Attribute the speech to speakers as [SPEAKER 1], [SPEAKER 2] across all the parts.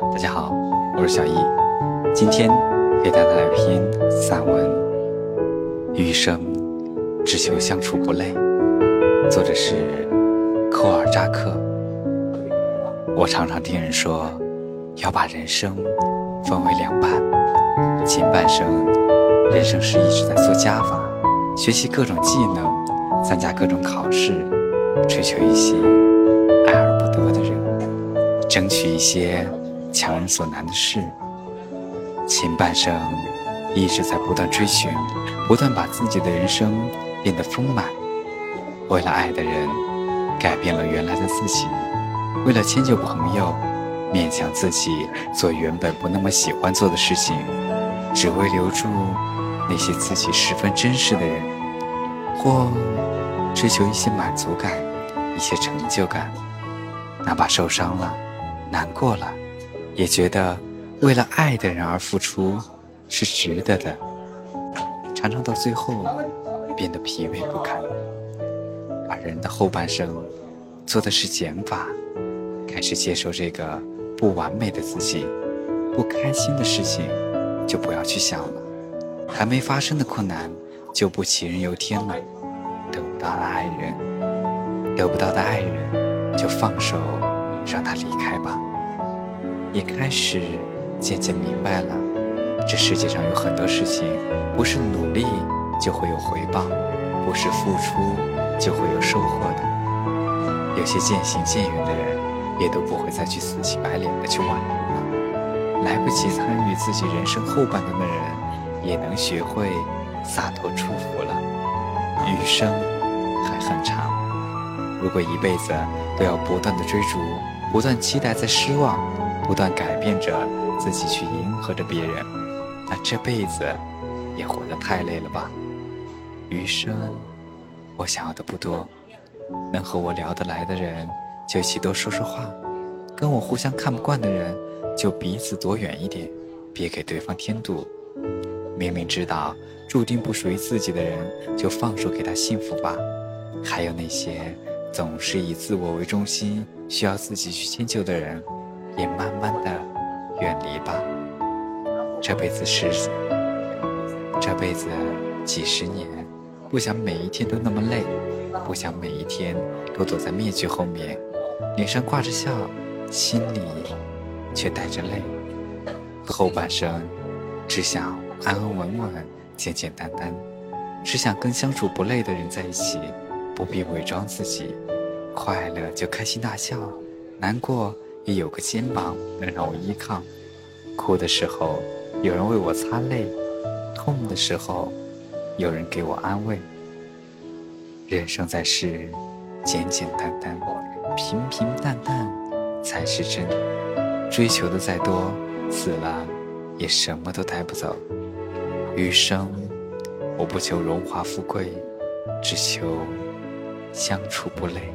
[SPEAKER 1] 大家好，我是小易，今天给大家来篇散文《余生只求相处不累》，作者是科尔扎克。我常常听人说，要把人生分为两半，前半生，人生是一直在做加法，学习各种技能，参加各种考试，追求一些爱而不得的人，争取一些。强人所难的事，前半生一直在不断追寻，不断把自己的人生变得丰满。为了爱的人，改变了原来的自己；为了迁就朋友，勉强自己做原本不那么喜欢做的事情，只为留住那些自己十分珍视的人，或追求一些满足感、一些成就感。哪怕受伤了，难过了。也觉得为了爱的人而付出是值得的，常常到最后变得疲惫不堪。把人的后半生做的是减法，开始接受这个不完美的自己。不开心的事情就不要去想了，还没发生的困难就不杞人忧天了。得不到的爱人，得不到的爱人就放手，让他离开吧。也开始渐渐明白了，这世界上有很多事情，不是努力就会有回报，不是付出就会有收获的。有些渐行渐远的人，也都不会再去死乞白脸的去挽留了。来不及参与自己人生后半段的人，也能学会洒脱祝福了。余生还很长，如果一辈子都要不断的追逐，不断期待，在失望。不断改变着自己去迎合着别人，那这辈子也活得太累了吧？余生我想要的不多，能和我聊得来的人就一起多说说话，跟我互相看不惯的人就彼此躲远一点，别给对方添堵。明明知道注定不属于自己的人，就放手给他幸福吧。还有那些总是以自我为中心，需要自己去迁就的人。也慢慢的远离吧。这辈子是，这辈子几十年，不想每一天都那么累，不想每一天都躲在面具后面，脸上挂着笑，心里却带着泪。后半生，只想安安稳稳、简简单单，只想跟相处不累的人在一起，不必伪装自己，快乐就开心大笑，难过。也有个肩膀能让我依靠，哭的时候有人为我擦泪，痛的时候有人给我安慰。人生在世，简简单单，平平淡淡才是真。追求的再多，死了也什么都带不走。余生，我不求荣华富贵，只求相处不累。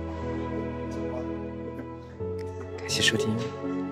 [SPEAKER 1] 一起收听。